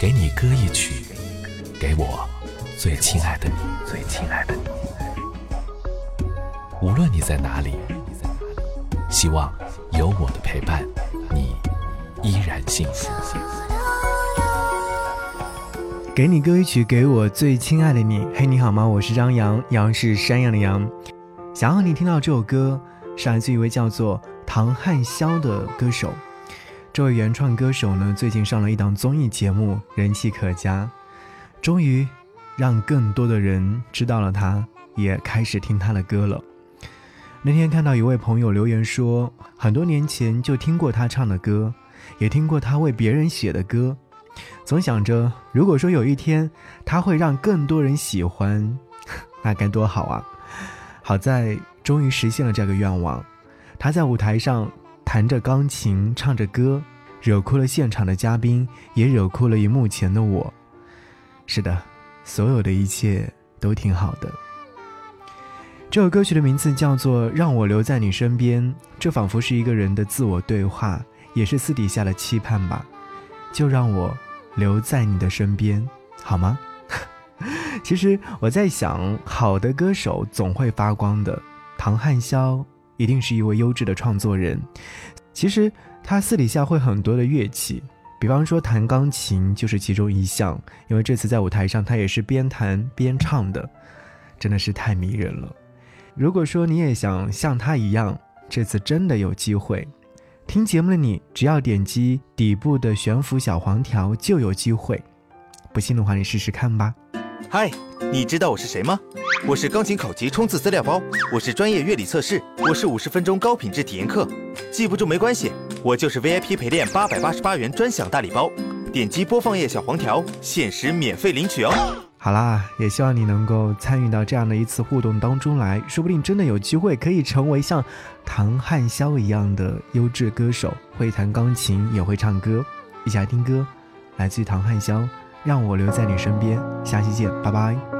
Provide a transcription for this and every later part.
给你歌一曲，给我最亲爱的你，最亲爱的你。无论你在哪里，希望有我的陪伴，你依然幸福。给你歌一曲，给我最亲爱的你。嘿，你好吗？我是张扬，杨是山羊的羊。想要你听到这首歌，是来自一位叫做唐汉霄的歌手。这位原创歌手呢，最近上了一档综艺节目，人气可嘉，终于让更多的人知道了他，也开始听他的歌了。那天看到一位朋友留言说，很多年前就听过他唱的歌，也听过他为别人写的歌，总想着如果说有一天他会让更多人喜欢，那该多好啊！好在终于实现了这个愿望，他在舞台上。弹着钢琴，唱着歌，惹哭了现场的嘉宾，也惹哭了荧幕前的我。是的，所有的一切都挺好的。这首歌曲的名字叫做《让我留在你身边》，这仿佛是一个人的自我对话，也是私底下的期盼吧。就让我留在你的身边，好吗？其实我在想，好的歌手总会发光的。唐汉霄。一定是一位优质的创作人。其实他私底下会很多的乐器，比方说弹钢琴就是其中一项。因为这次在舞台上，他也是边弹边唱的，真的是太迷人了。如果说你也想像他一样，这次真的有机会。听节目的你，只要点击底部的悬浮小黄条就有机会。不信的话，你试试看吧。嗨，你知道我是谁吗？我是钢琴考级冲刺资料包，我是专业乐理测试，我是五十分钟高品质体验课。记不住没关系，我就是 VIP 陪练八百八十八元专享大礼包。点击播放页小黄条，限时免费领取哦。好啦，也希望你能够参与到这样的一次互动当中来，说不定真的有机会可以成为像唐汉霄一样的优质歌手，会弹钢琴也会唱歌。一起来听歌，来自于唐汉霄。让我留在你身边，下期见，拜拜。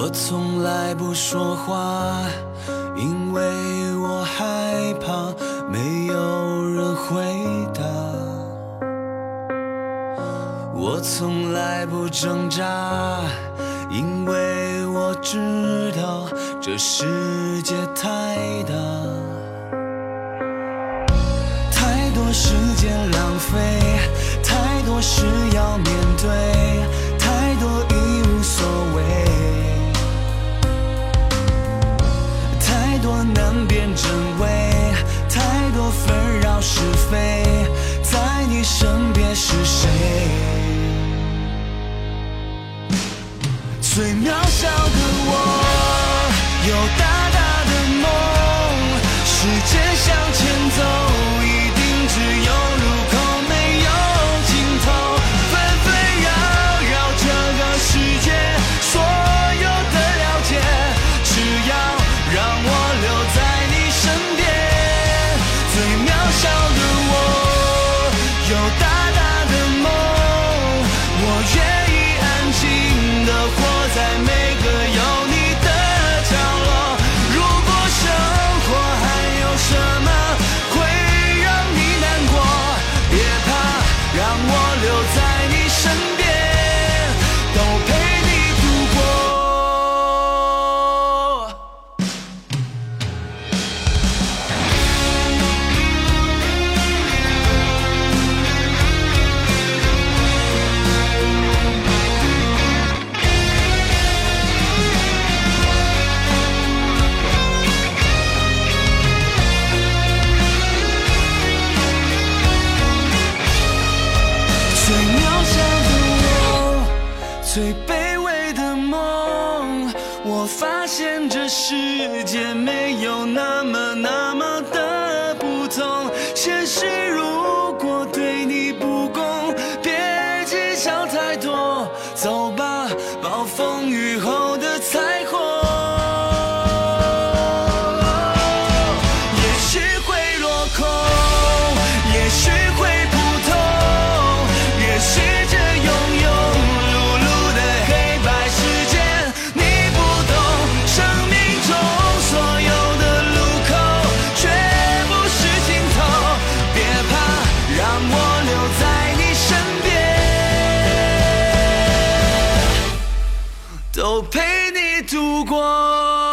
我从来不说话，因为我害怕没有人回答。我从来不挣扎，因为我知道。这世界太大，太多时间浪费，太多事要面对，最渺小的我。有最卑微的梦，我发现这世界没有那么难。陪你度过。